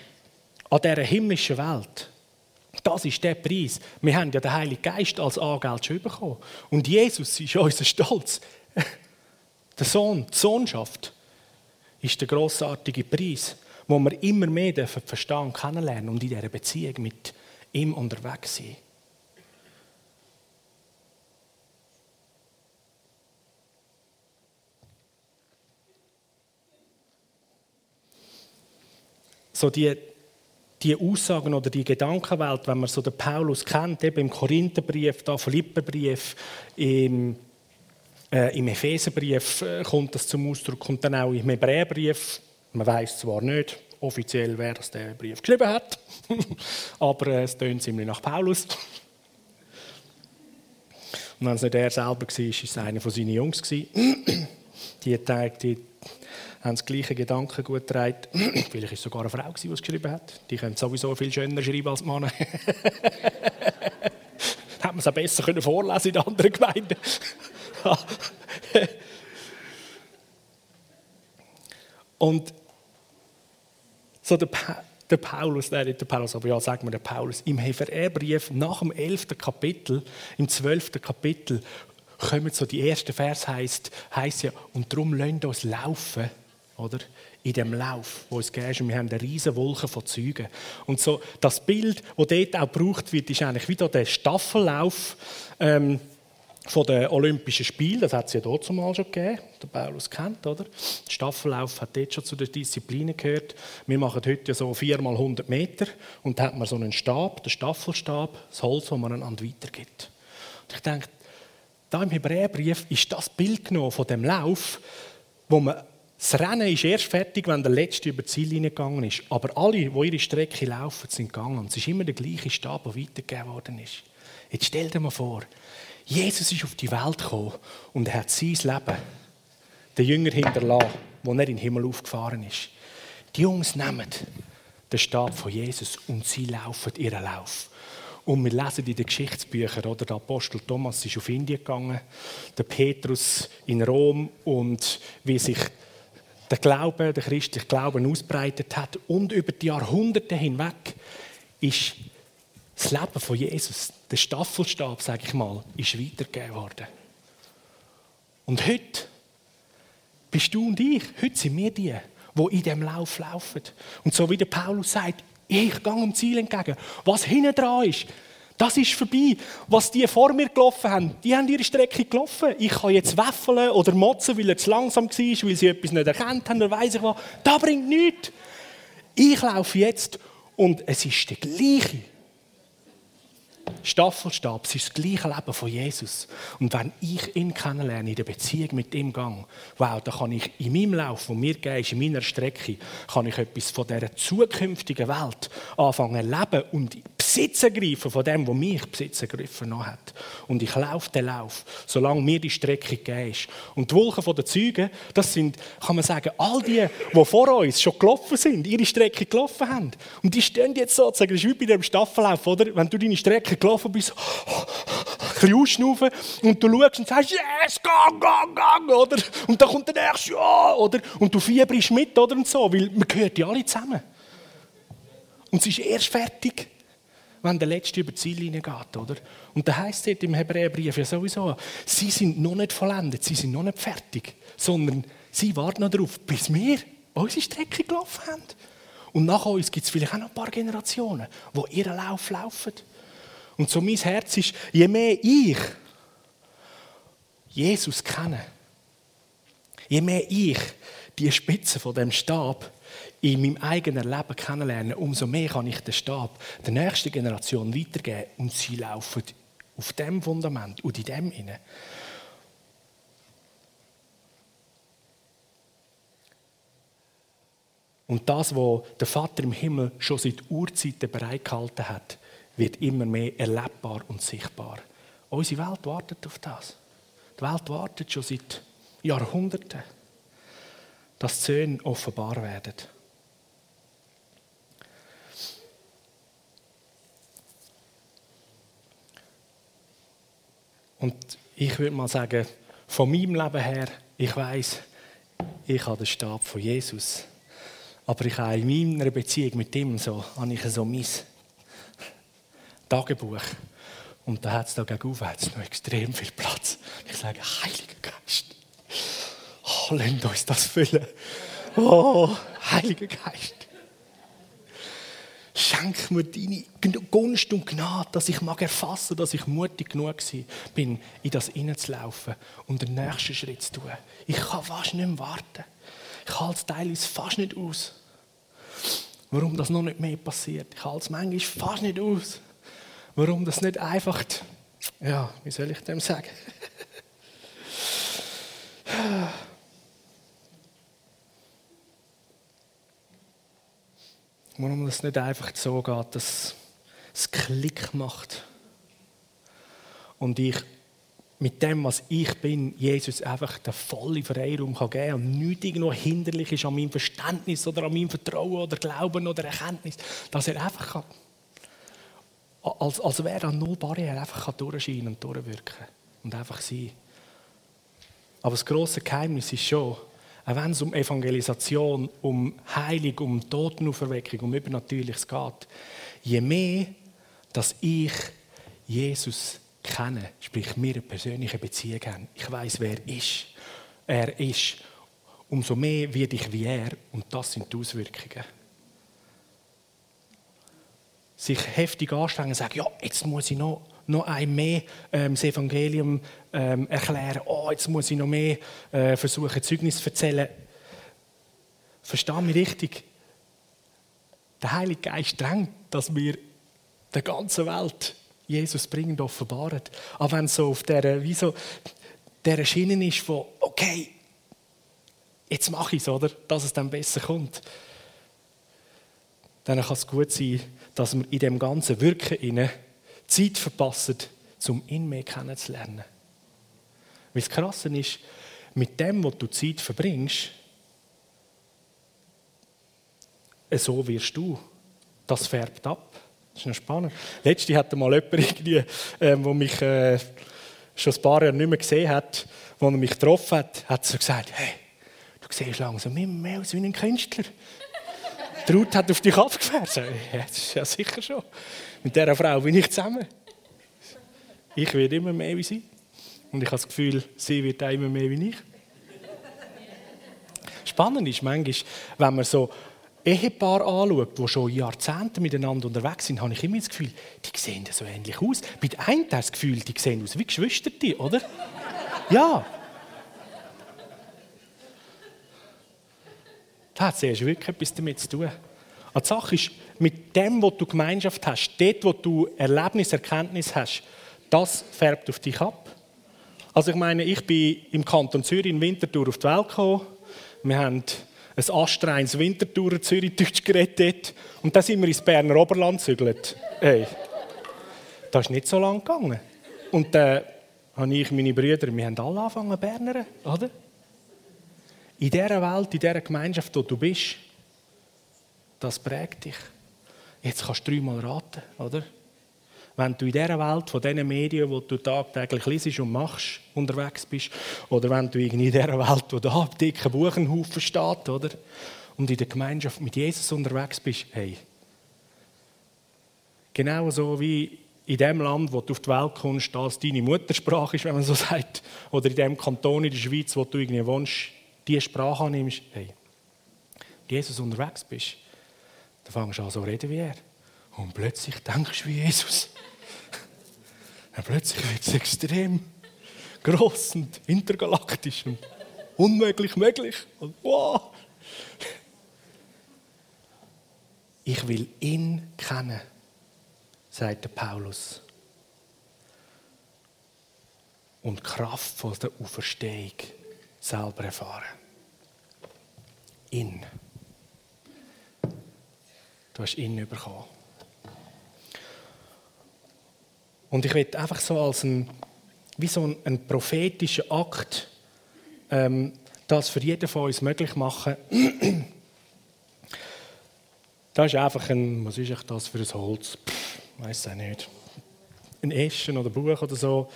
an dieser himmlischen Welt. Das ist der Preis. Wir haben ja den Heiligen Geist als Angeld schon bekommen. Und Jesus ist unser Stolz. *laughs* Der Sohn, die Sohnschaft ist der großartige Preis, wo wir immer mehr verstehen und kennenlernen und in dieser Beziehung mit ihm unterwegs sind. So die, die Aussagen oder die Gedankenwelt, wenn man so den Paulus kennt, eben im Korintherbrief, da Philipperbrief, im äh, Im Epheserbrief äh, kommt das zum Ausdruck und dann auch im Hebräerbrief. Man weiß zwar nicht offiziell, wer das der Brief geschrieben hat, *laughs* aber äh, es tönt ziemlich nach Paulus. Und wenn es nicht er selber war, war es einer von seinen Jungs. *clears throat* die, die, die haben das gleiche Gedanken gut getragen. *clears throat* Vielleicht war es sogar eine Frau, die es geschrieben hat. Die können sowieso viel schöner schreiben als Männer. *laughs* Hätte man es auch besser vorlesen in anderen Gemeinden. *laughs* Und so der, pa der Paulus, nein, nicht der Paulus, aber ja, sagen wir der Paulus, im Hebräerbrief nach dem 11. Kapitel, im 12. Kapitel, kommen so die ersten Vers heißt, ja, und darum lasst uns laufen, oder? In dem Lauf, wo es geht. Und wir haben eine riesige Wolke von Zeugen. Und so das Bild, das dort auch gebraucht wird, ist eigentlich wieder der Staffellauf. Ähm, von den Olympischen Spielen, das hat es ja dort zumal schon gegeben, der Paulus kennt, oder? Der Staffellauf hat dort schon zu den Disziplinen gehört. Wir machen heute ja so 4 mal 100 Meter und da hat man so einen Stab, den Staffelstab, das Holz, das man einander weitergibt. Und ich denke, da im Hebräerbrief ist das Bild genommen von dem Lauf, wo man das Rennen ist erst fertig, wenn der Letzte über die Ziellinie gegangen ist. Aber alle, die ihre Strecke laufen, sind gegangen. Und es ist immer der gleiche Stab, der weitergegeben worden ist. Jetzt stell dir mal vor, Jesus ist auf die Welt gekommen und er hat sein Leben den Jünger hinterlassen, wo er in den Himmel aufgefahren ist. Die Jungs nehmen den Stab von Jesus und sie laufen ihren Lauf. Und wir lesen in den Geschichtsbüchern, oder der Apostel Thomas ist auf Indien gegangen, der Petrus in Rom und wie sich der Glaube, der christliche Glauben ausbreitet hat und über die Jahrhunderte hinweg ist das Leben von Jesus, der Staffelstab, sage ich mal, ist weitergegeben worden. Und heute bist du und ich, heute sind wir die, die in diesem Lauf laufen. Und so wie der Paulus sagt, ich gehe dem Ziel entgegen. Was hinten dran ist, das ist vorbei. Was die vor mir gelaufen haben, die haben ihre Strecke gelaufen. Ich kann jetzt wäffeln oder motzen, weil er zu langsam war, weil sie etwas nicht erkannt haben oder weiss ich was. Das bringt nichts. Ich laufe jetzt und es ist der gleiche. Staffelstab, es ist das gleiche Leben von Jesus. Und wenn ich ihn kennenlerne, in der Beziehung mit ihm gehe, wow, dann kann ich in meinem Lauf, wo mir geht, in meiner Strecke, kann ich etwas von dieser zukünftigen Welt anfangen leben und Besitz ergreifen von dem, was mich Besitz ergriffen hat. Und ich laufe den Lauf, solange mir die Strecke gegeben ist. Und die Wolken den Zeugen, das sind, kann man sagen, all die, die vor uns schon gelaufen sind, ihre Strecke gelaufen haben. Und die stehen jetzt sozusagen, das ist wie bei dem Staffellauf, oder? Wenn du deine Strecke gelaufen bist, ein bisschen ausschnaufen und du schaust und sagst, yes, gang, gang, gang, oder? Und dann kommt der nächste, ja, oder? Und du fieberst mit, oder? Und so, weil man gehört ja alle zusammen. Und es ist erst fertig, wenn der Letzte über die Ziellinie geht, oder? Und da heißt es im Hebräerbrief ja sowieso, sie sind noch nicht vollendet, sie sind noch nicht fertig, sondern sie warten noch darauf, bis wir unsere Strecke gelaufen haben. Und nach uns gibt es vielleicht auch noch ein paar Generationen, die ihren Lauf laufen. Und so mein Herz ist, je mehr ich Jesus kenne, je mehr ich die Spitze von dem Stab in meinem eigenen Leben kennenlerne, umso mehr kann ich den Stab der nächsten Generation weitergeben und sie laufen auf dem Fundament und in dem inne. Und das, was der Vater im Himmel schon seit Urzeiten bereitgehalten hat, wird immer mehr erlebbar und sichtbar. Unsere Welt wartet auf das. Die Welt wartet schon seit Jahrhunderten, dass die Söhne offenbar werden. Und ich würde mal sagen, von meinem Leben her, ich weiß, ich habe den Stab von Jesus. Aber ich habe in meiner Beziehung mit ihm so, habe ich so mein Tagebuch. Und da hat es da gegenüber hat's noch extrem viel Platz. Ich sage, Heiliger Geist, oh, lasst uns das füllen. Oh, Heiliger Geist. Schenk mir deine Gunst und Gnade, dass ich mag erfassen, dass ich mutig genug bin, in das hineinzulaufen und den nächsten Schritt zu tun. Ich kann fast nicht mehr warten. Ich halte es teilweise fast nicht aus. Warum das noch nicht mehr passiert. Ich halte es manchmal fast nicht aus. Warum das nicht einfach, ja, wie soll ich dem sagen? *laughs* Warum das nicht einfach so geht, dass es Klick macht und ich mit dem, was ich bin, Jesus einfach den vollen Freiraum geben kann und nichts irgendwo hinderlich ist an meinem Verständnis oder an meinem Vertrauen oder Glauben oder Erkenntnis, dass er einfach kann, als, als wäre an null Barriere einfach kann durchscheinen und durchwirken und einfach sein. Aber das große Geheimnis ist schon, auch wenn es um Evangelisation, um Heilung, um Totenauferweckung, um Übernatürliches geht, je mehr, dass ich Jesus kenne, sprich wir eine persönliche Beziehung haben, ich weiß, wer ist, er ist, umso mehr werde ich wie er und das sind die Auswirkungen. Sich heftig anstrengen und sagen, ja, jetzt muss ich noch noch ein mehr ähm, das Evangelium ähm, erklären. Oh, jetzt muss ich noch mehr äh, versuchen, Zeugnis zu erzählen. Verstehe mich richtig. Der Heilige Geist drängt, dass wir der ganzen Welt Jesus bringen und offenbaren. Aber wenn es so auf der, wie so, der Schiene ist von, okay, jetzt mache ich es, oder? Dass es dann besser kommt. Dann kann es gut sein, dass wir in dem ganzen Wirken inne Zeit verpassen, um ihn mehr kennenzulernen. Weil das Krasse ist, mit dem, was du Zeit verbringst, so wirst du. das färbt ab. Das ist noch spannend. Letzte hatte mal jemand irgendwie, ähm, mich äh, schon ein paar Jahre nicht mehr gesehen hat, wo er mich getroffen hat, hat so gesagt, hey, du siehst langsam immer mehr aus wie ein Künstler. Die Ruth hat auf dich abgefährt. Ja, das ist ja sicher schon. Mit dieser Frau bin ich zusammen. Ich werde immer mehr wie sie. Und ich habe das Gefühl, sie wird auch immer mehr wie ich. Spannend ist manchmal, wenn man so Ehepaare anschaut, die schon Jahrzehnte miteinander unterwegs sind, habe ich immer das Gefühl, die sehen so ähnlich aus. Bei den einen das Gefühl, die sehen aus wie Geschwister, oder? Ja. Das hat zuerst wirklich etwas damit zu tun. die Sache ist, mit dem, wo du Gemeinschaft hast, dort, wo du Erlebnis, Erkenntnis hast, das färbt auf dich ab. Also ich meine, ich bin im Kanton Zürich in Winterthur auf die Welt gekommen. Wir haben ein astreines Winterthur Zürich-Deutsch geredet und dann sind wir ins Berner Oberland gezügelt. Hey, das ist nicht so lang gegangen. Und dann habe ich meine Brüder, wir haben alle angefangen Berner, oder? In dieser Welt, in dieser Gemeinschaft, wo du bist, das prägt dich. Jetzt kannst du dreimal raten, oder? Wenn du in dieser Welt von diesen Medien, die du tagtäglich liest und machst, unterwegs bist, oder wenn du in dieser Welt, wo da ein dicker Buchenhaufen steht, oder? Und in der Gemeinschaft mit Jesus unterwegs bist, hey, genau so wie in dem Land, wo du auf die Welt kommst, das deine Muttersprache ist, wenn man so *laughs* sagt, oder in dem Kanton in der Schweiz, wo du irgendwie wohnst, diese Sprache annimmst, hey, Jesus unterwegs bist, dann fängst du an so reden wie er. Und plötzlich denkst du wie Jesus. *laughs* Und plötzlich wird es extrem gross und intergalaktisch und unmöglich möglich. Und wow. Ich will ihn kennen, sagt der Paulus. Und die Kraft der Auferstehung selber erfahren. In. Du hast ihn bekommen. Und ich will einfach so als ein, wie so ein, ein prophetischer Akt ähm, das für jeden von uns möglich machen. *clears throat* das ist einfach ein, was ist das für ein Holz? Ich weiß es nicht. Ein Eschen oder Buch oder so.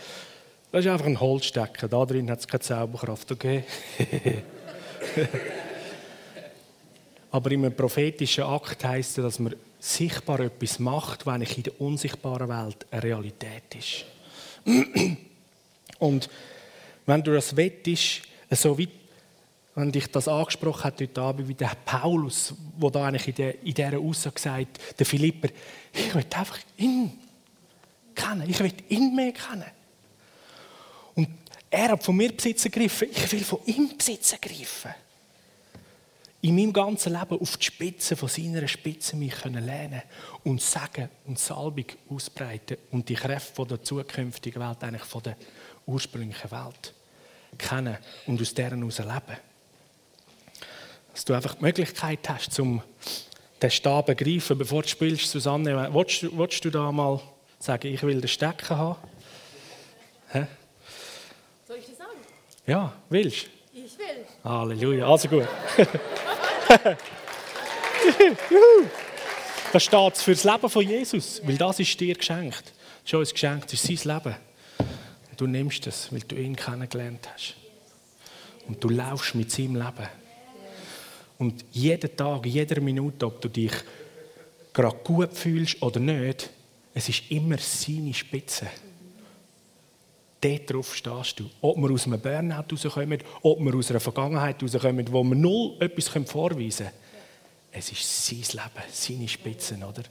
Das ist einfach ein Holzstecker. Da drin hat es keine Zauberkraft, okay? *laughs* Aber in einem prophetischen Akt heisst es, dass man sichtbar etwas macht, wenn ich in der unsichtbaren Welt eine Realität ist. *clears throat* Und wenn du das wettest, so wie wenn dich das angesprochen hat heute Abend, wie der Paulus, der da eigentlich in, der, in dieser Aussage sagt, der Philipper, ich will einfach ihn kennen, ich will ihn mehr kennen. Und er hat von mir Besitz ergriffen, ich will von ihm Besitz ergreifen in meinem ganzen Leben auf die Spitze von seiner Spitze mich können und sagen und Salbung ausbreiten und die Kräfte von der zukünftigen Welt, eigentlich von der ursprünglichen Welt kennen und aus deren heraus leben. Dass du einfach die Möglichkeit hast, um den Stab zu greifen, bevor du spielst, Susanne. Willst, willst du da mal sagen, ich will den Stecken haben? Hä? Soll ich das sagen? Ja, willst du? Ich will. Halleluja, also gut. *laughs* da steht es für das Leben von Jesus, weil das ist dir geschenkt. Das ist uns geschenkt, das ist sein Leben. Und du nimmst es, weil du ihn kennengelernt hast. Und du laufst mit seinem Leben. Und jeden Tag, jede Minute, ob du dich gerade gut fühlst oder nicht, es ist immer seine Spitze dort drauf stehst du. Ob wir aus einem Burnout rauskommen, ob wir aus einer Vergangenheit rauskommen, wo wir null etwas vorweisen können. Es ist sein Leben, seine Spitzen, oder?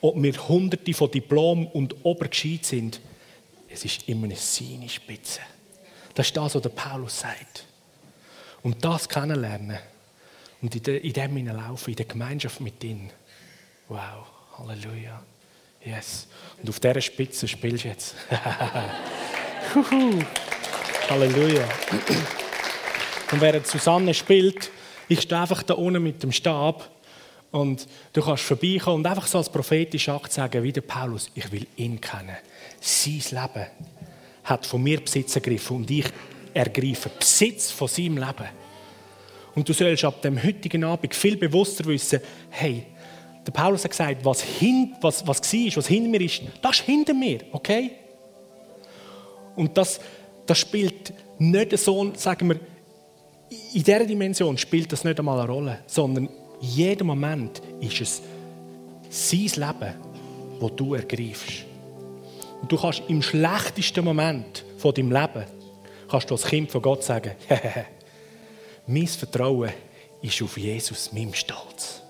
Ob wir hunderte von Diplomen und obergescheit sind, es ist immer seine Spitze. Das ist das, was der Paulus sagt. Und das kennenlernen und in dem hineinlaufen, in der Gemeinschaft mit ihm. Wow, Halleluja. Yes. Und auf dieser Spitze spielst du jetzt. *laughs* Halleluja. Und während Susanne spielt, ich stehe einfach da unten mit dem Stab und du kannst vorbeikommen und einfach so als prophetischer Akt sagen, wie der Paulus, ich will ihn kennen. Sein Leben hat von mir Besitz ergriffen und ich ergreife Besitz von seinem Leben. Und du sollst ab dem heutigen Abend viel bewusster wissen, hey, der Paulus hat gesagt, was, hin, was, was war, was hinter mir ist, das ist hinter mir, okay? Und das, das spielt nicht so, sagen wir, in dieser Dimension spielt das nicht einmal eine Rolle, sondern in jedem Moment ist es sein Leben, wo du ergreifst. Und du kannst im schlechtesten Moment von deinem Leben, kannst du als Kind von Gott sagen, *laughs* mein Vertrauen ist auf Jesus, meinem Stolz.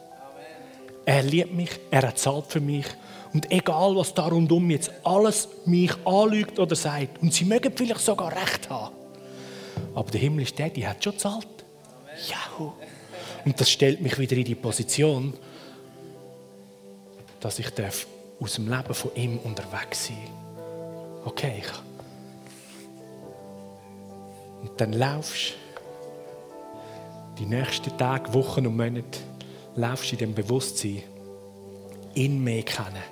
Er liebt mich, er hat zahlt für mich. Und egal, was da rundum jetzt alles mich anlügt oder sagt, und sie mögen vielleicht sogar recht haben, aber der himmlische Daddy hat schon zahlt. Jahu. Und das stellt mich wieder in die Position, dass ich darf aus dem Leben von ihm unterwegs sein Okay. Und dann laufst die nächsten Tage, Wochen und Monate laufst in dem Bewusstsein, ihn mehr kennen.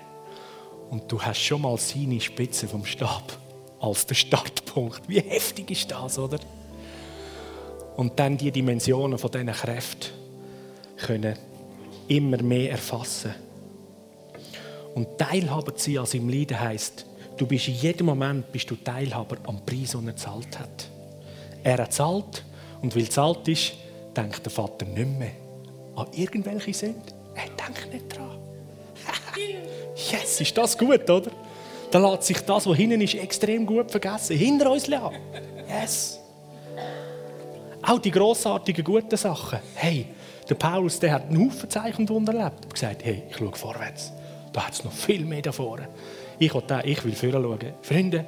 Und du hast schon mal seine Spitze vom Stab als der Startpunkt. Wie heftig ist das, oder? Und dann die Dimensionen von diesen Kräften können immer mehr erfassen. Und Teilhaber zu sein an seinem Leiden heisst, du bist in jedem Moment bist du Teilhaber am Preis, den er gezahlt hat. Er hat zahlt und weil zahlt ist, denkt der Vater nicht mehr an irgendwelche Sünden. Er denkt nicht dran. Yes, ist das gut, oder? Dann lässt sich das, was hinten ist, extrem gut vergessen. Hinter uns lassen. Yes. Auch die grossartigen, guten Sachen. Hey, der Paulus der hat einen Haufen Zeichen Wunder erlebt. Er gesagt, hey, ich schaue vorwärts. Da hat es noch viel mehr davor. Ich will, ich will vorher schauen. Freunde,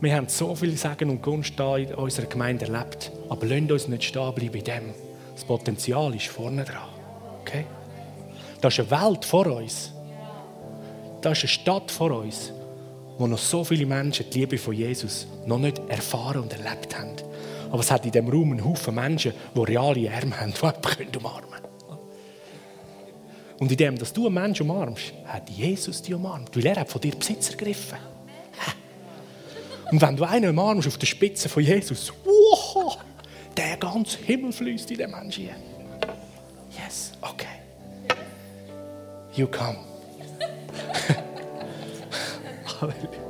wir haben so viel Segen und Gunst da in unserer Gemeinde erlebt. Aber lasst uns nicht stehen bleiben bei dem. Das Potenzial ist vorne dran. Okay? Da ist eine Welt vor uns. Da ist eine Stadt vor uns, wo noch so viele Menschen die Liebe von Jesus noch nicht erfahren und erlebt haben. Aber es hat in diesem Raum einen Haufen Menschen, die reale Arme haben, die *laughs* jemanden umarmen können. Und in dem, dass du einen Menschen umarmst, hat Jesus dich umarmt, weil er hat von dir Besitz ergriffen. *laughs* Und wenn du einen umarmst auf der Spitze von Jesus, wow, der ganze Himmel fließt in den Menschen. Yes, okay. You come. *laughs* Halleluja.